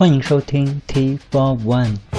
欢迎收听 T Four One。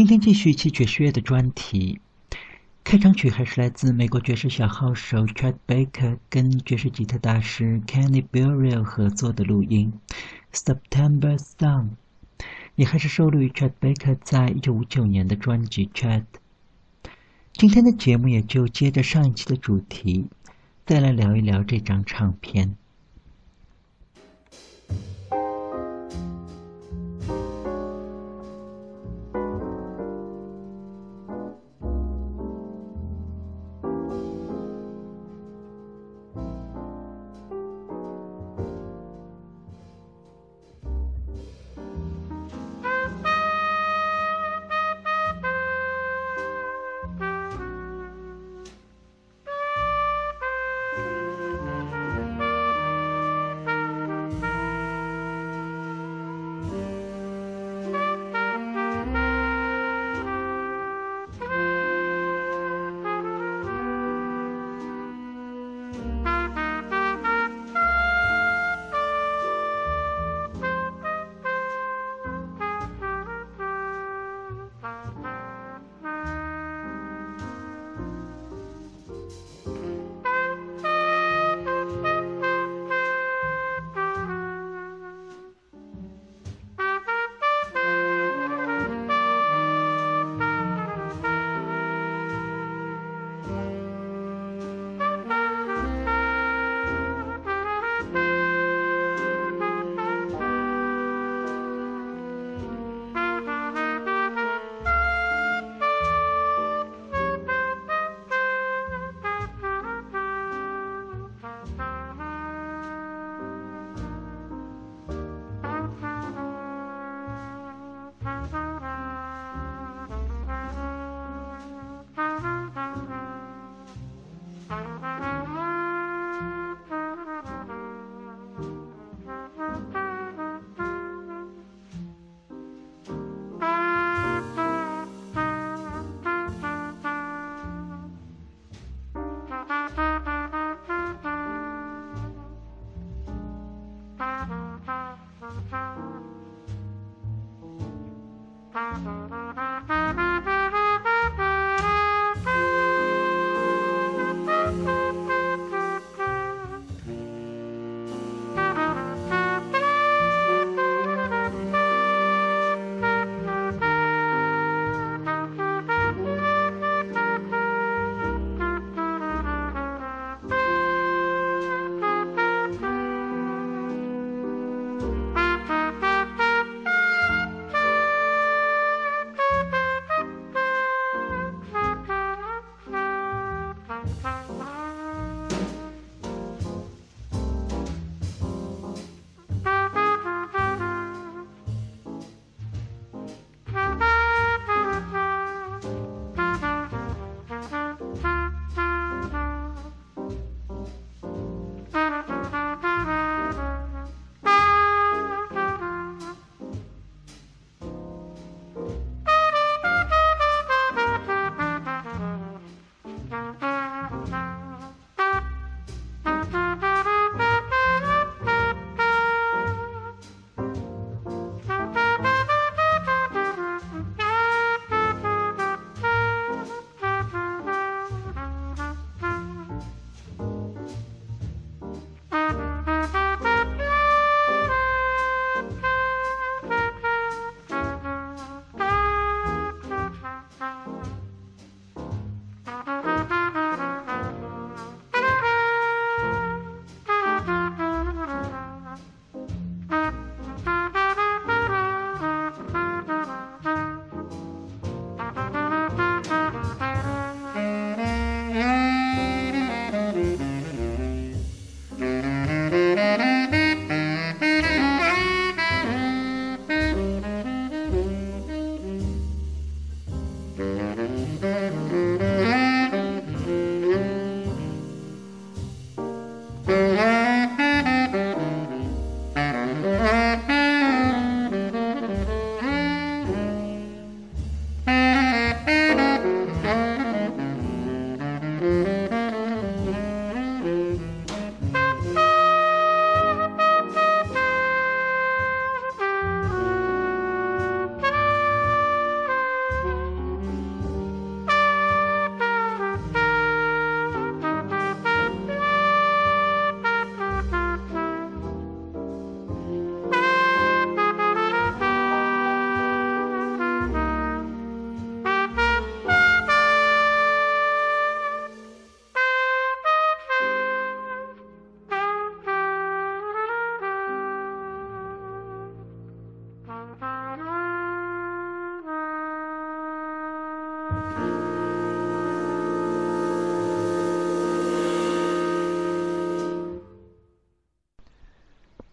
今天继续七爵士乐的专题，开场曲还是来自美国爵士小号手 Chet Baker 跟爵士吉他大师 Kenny Burrell 合作的录音《September Song》，也还是收录于 Chet Baker 在一九五九年的专辑《Chet》。今天的节目也就接着上一期的主题，再来聊一聊这张唱片。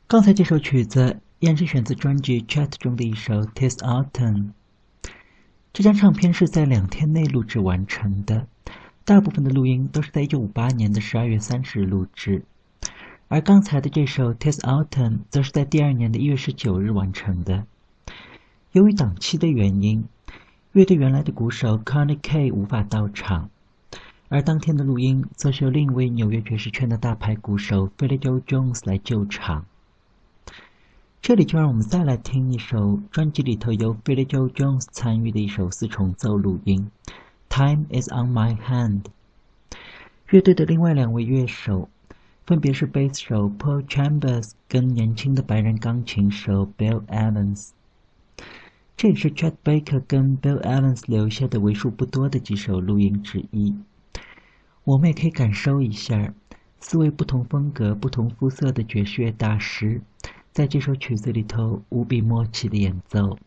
刚才这首曲子也是选自专辑《Chat》中的一首《Tis Autumn》。这张唱片是在两天内录制完成的，大部分的录音都是在1958年的12月30日录制，而刚才的这首《Tis Autumn》则是在第二年的一月19日完成的。由于档期的原因，乐队原来的鼓手 Connie K 无法到场，而当天的录音则是由另一位纽约爵士圈的大牌鼓手 Philly Joe Jones 来救场。这里就让我们再来听一首专辑里头由 Philly Joe Jones 参与的一首四重奏录音，《Time Is On My Hand》。乐队的另外两位乐手分别是贝斯手 Paul Chambers 跟年轻的白人钢琴手 Bill Evans。这也是 Chet Baker 跟 Bill Evans 留下的为数不多的几首录音之一。我们也可以感受一下四位不同风格、不同肤色的爵士乐大师。在这首曲子里头，无比默契的演奏。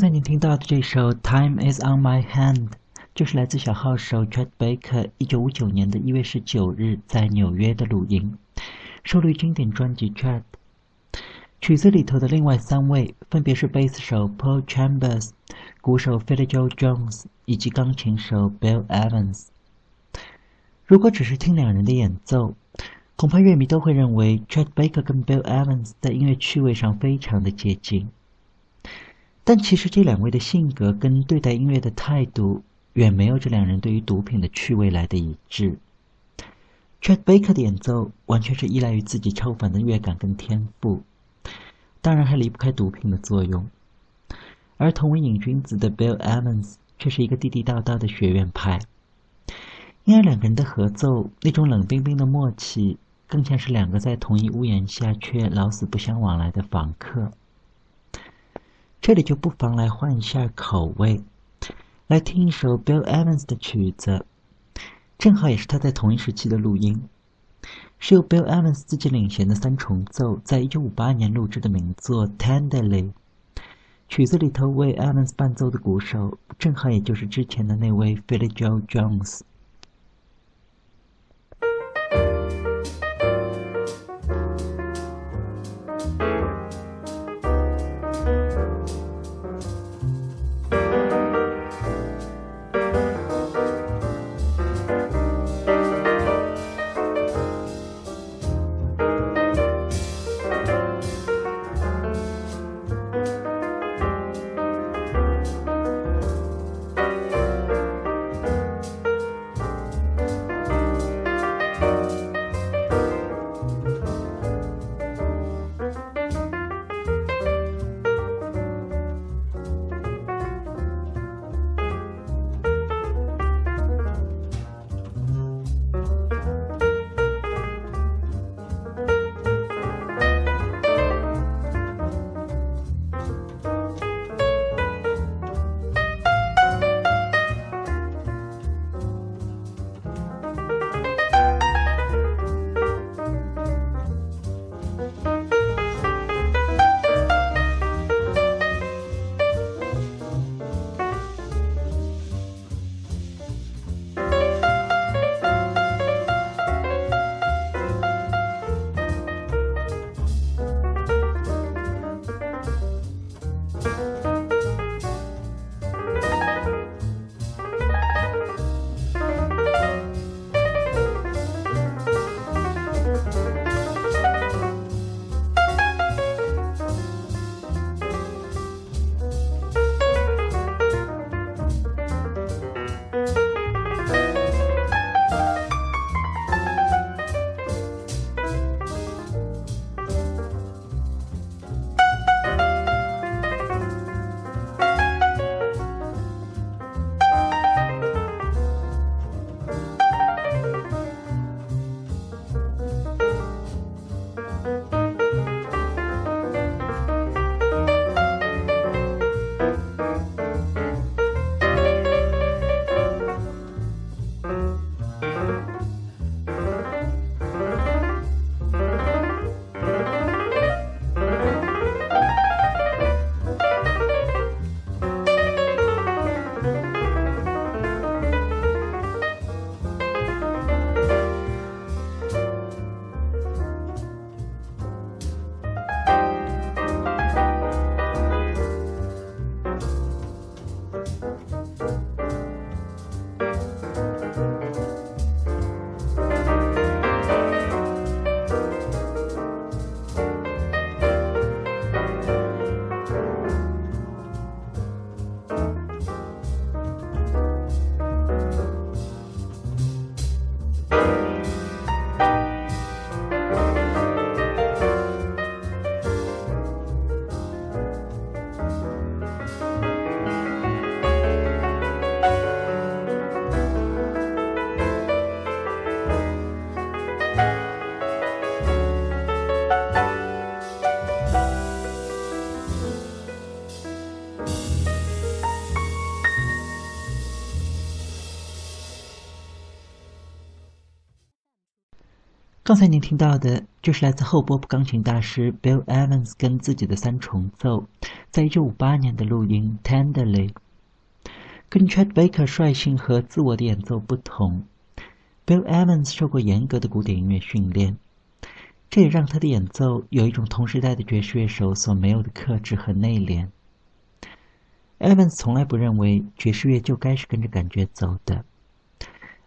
刚才您听到的这首《Time Is On My Hand》，就是来自小号手 Chet Baker 一九五九年的一月十九日在纽约的录音，收录经典专辑《Chet》。曲子里头的另外三位分别是贝斯手 Paul Chambers、鼓手 Philly Joe Jones 以及钢琴手 Bill Evans。如果只是听两人的演奏，恐怕乐迷都会认为 Chet Baker 跟 Bill Evans 在音乐趣味上非常的接近。但其实这两位的性格跟对待音乐的态度，远没有这两人对于毒品的趣味来的一致。Chet Baker 的演奏完全是依赖于自己超凡的乐感跟天赋。当然还离不开毒品的作用，而同为瘾君子的 Bill Evans 却是一个地地道道的学院派。因而两个人的合奏，那种冷冰冰的默契，更像是两个在同一屋檐下却老死不相往来的房客。这里就不妨来换一下口味，来听一首 Bill Evans 的曲子，正好也是他在同一时期的录音。是由 Bill Evans 自己领衔的三重奏，在一九五八年录制的名作《Tenderly》。曲子里头为 Evans 伴奏的鼓手，正好也就是之前的那位 Philly Joe Jones。刚才您听到的就是来自后波普钢琴大师 Bill Evans 跟自己的三重奏，在一九五八年的录音《Tenderly》。跟 Chet Baker 率性和自我的演奏不同，Bill Evans 受过严格的古典音乐训练，这也让他的演奏有一种同时代的爵士乐手所没有的克制和内敛。Evans 从来不认为爵士乐就该是跟着感觉走的，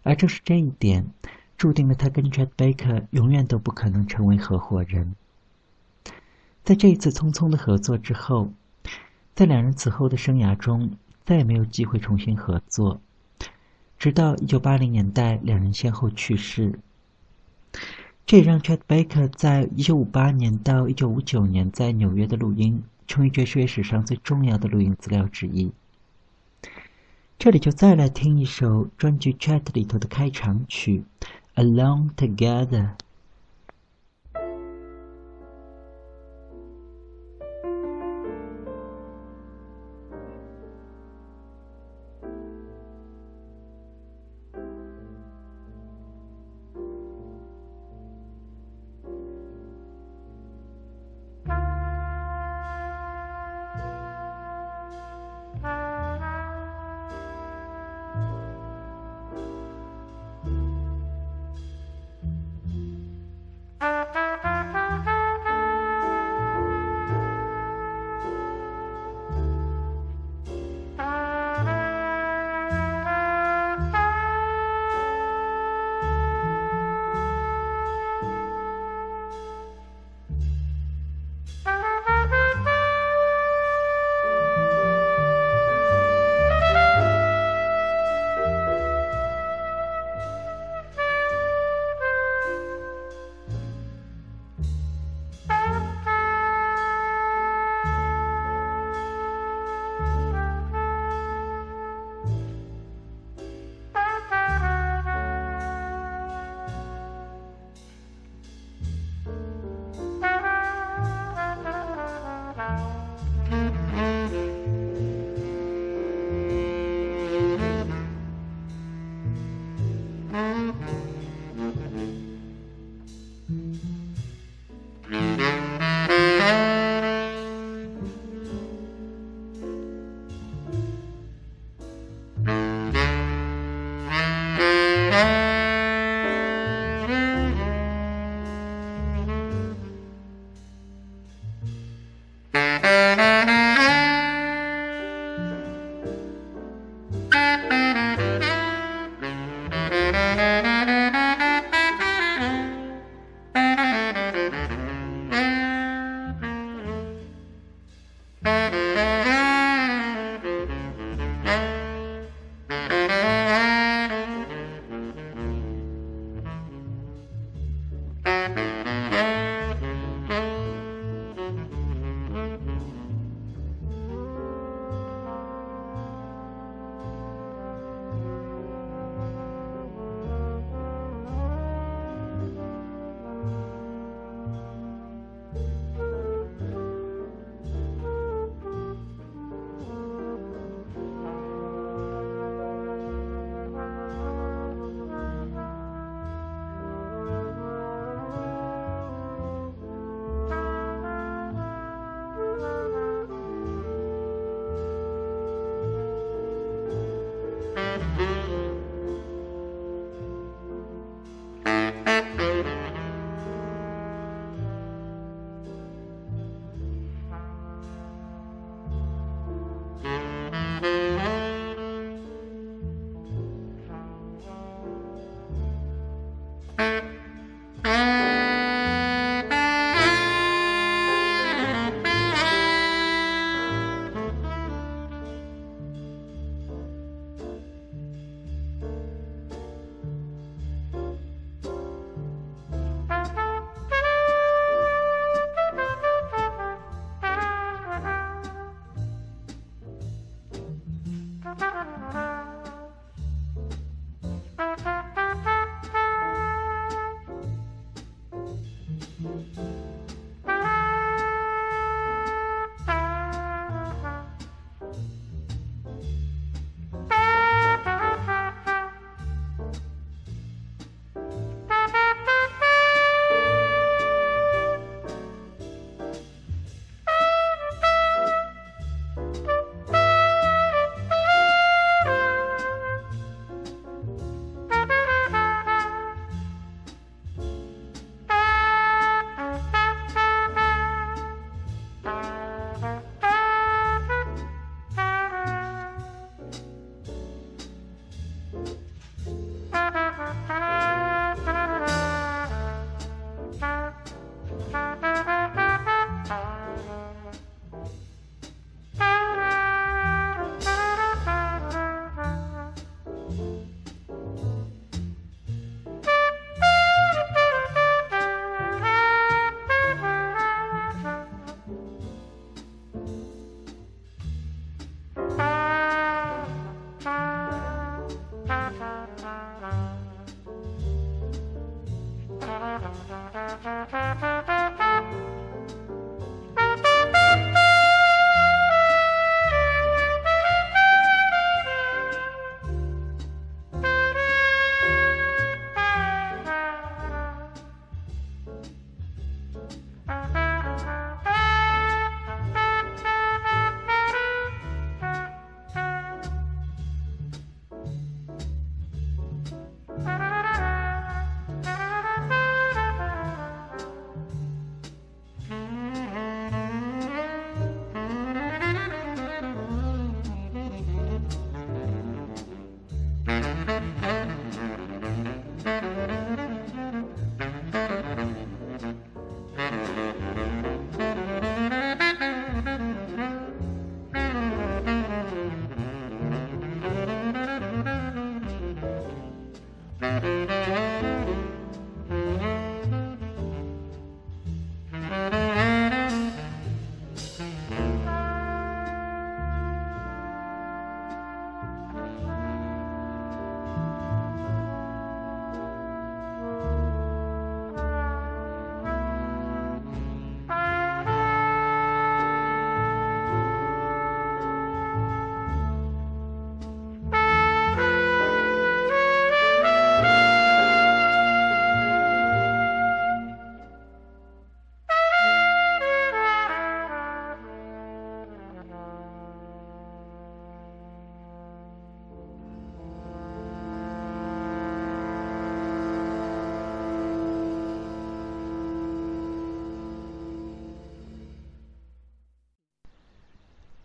而正是这一点。注定了他跟 Chet Baker 永远都不可能成为合伙人。在这一次匆匆的合作之后，在两人此后的生涯中再也没有机会重新合作，直到1980年代两人先后去世。这也让 Chet Baker 在1958年到1959年在纽约的录音成为爵士乐史上最重要的录音资料之一。这里就再来听一首专辑《Chat》里头的开场曲。Along together. Thank you.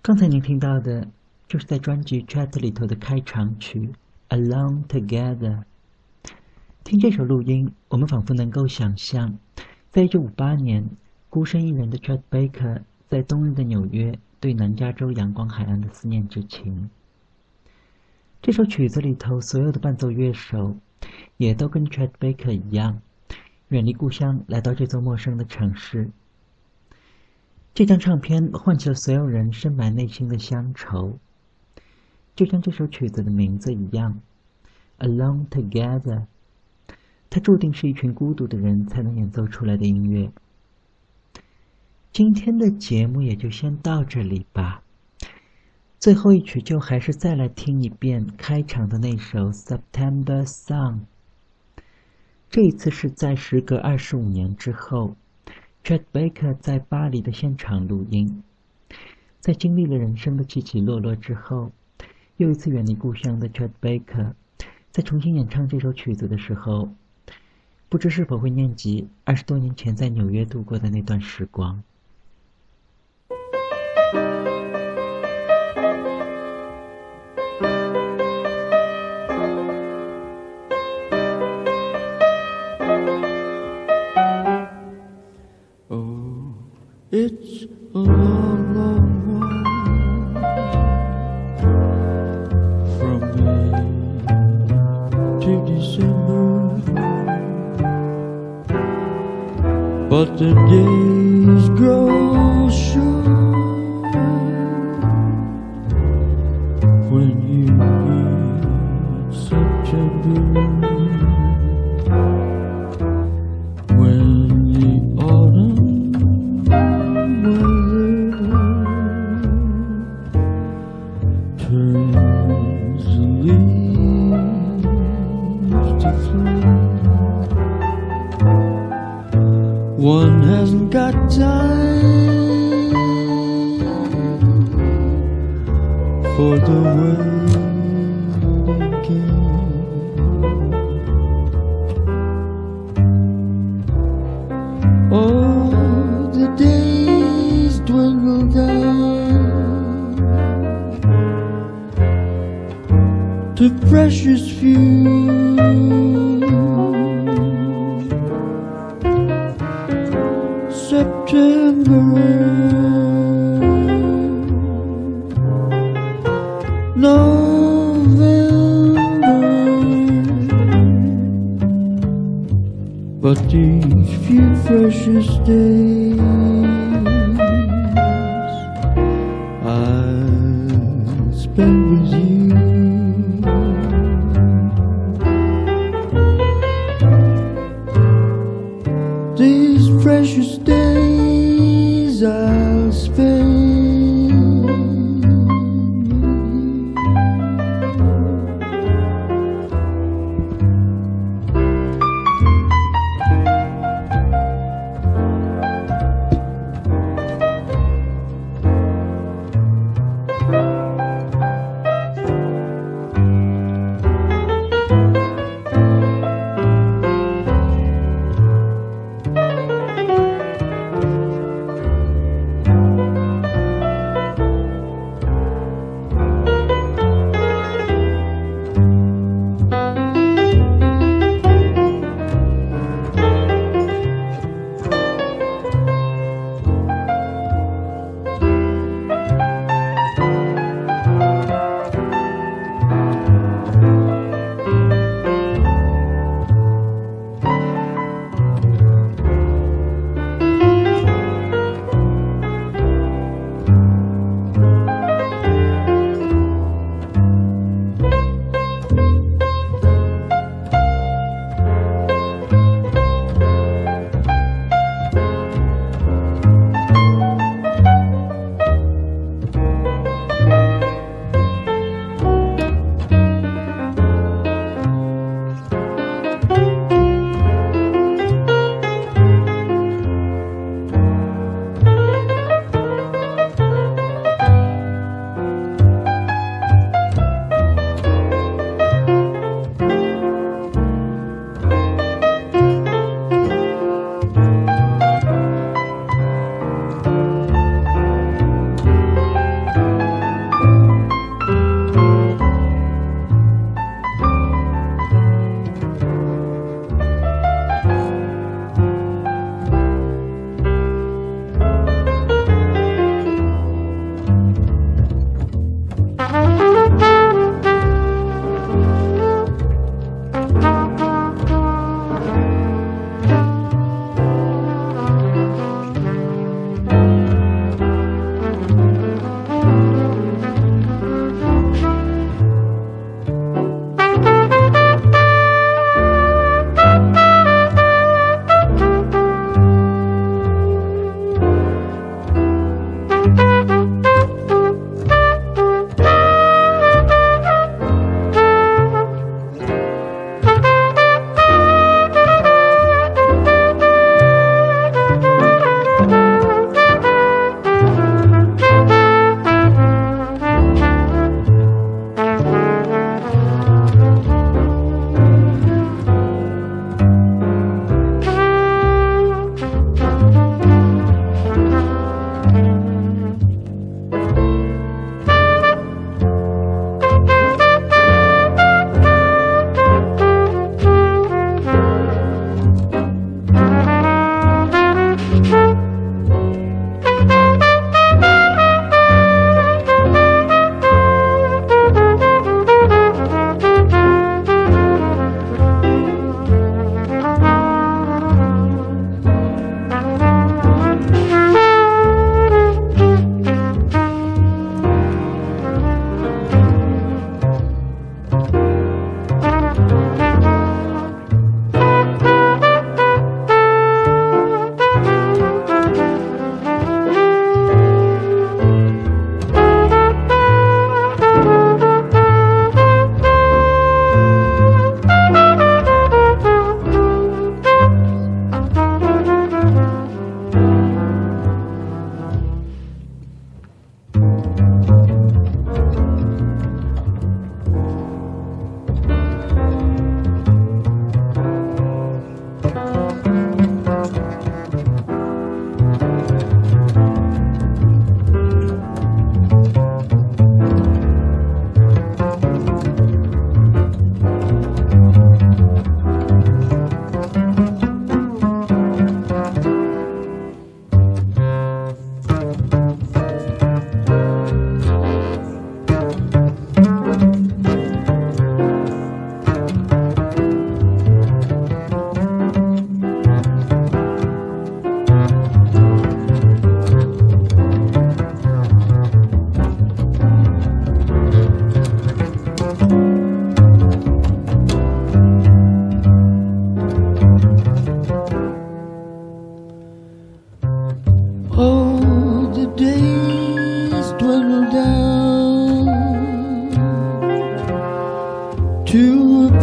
刚才您听到的，就是在专辑《Chat》里头的开场曲《Alone Together》。听这首录音，我们仿佛能够想象，在1958年，孤身一人的 Chet Baker 在冬日的纽约对南加州阳光海岸的思念之情。这首曲子里头所有的伴奏乐手，也都跟 Chet Baker 一样，远离故乡，来到这座陌生的城市。这张唱片唤起了所有人深埋内心的乡愁，就像这首曲子的名字一样，《Alone Together》。它注定是一群孤独的人才能演奏出来的音乐。今天的节目也就先到这里吧。最后一曲就还是再来听一遍开场的那首《September Song》。这一次是在时隔二十五年之后。Chet Baker 在巴黎的现场录音，在经历了人生的起起落落之后，又一次远离故乡的 Chet Baker，在重新演唱这首曲子的时候，不知是否会念及二十多年前在纽约度过的那段时光。It's a long, long way from May to December, but today. desire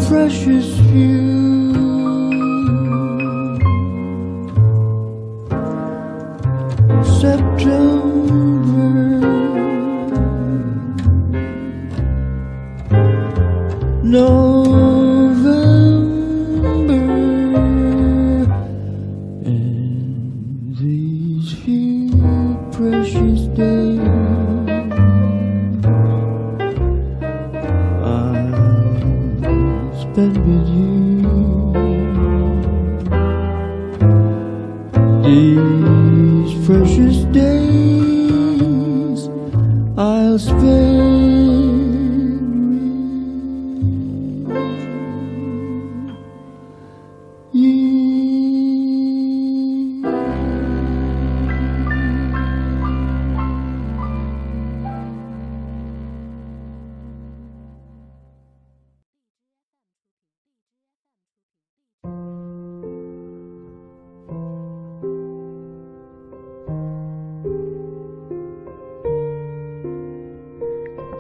precious few.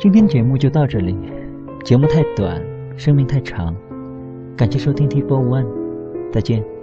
今天节目就到这里，节目太短，生命太长，感谢收听 TFO One，再见。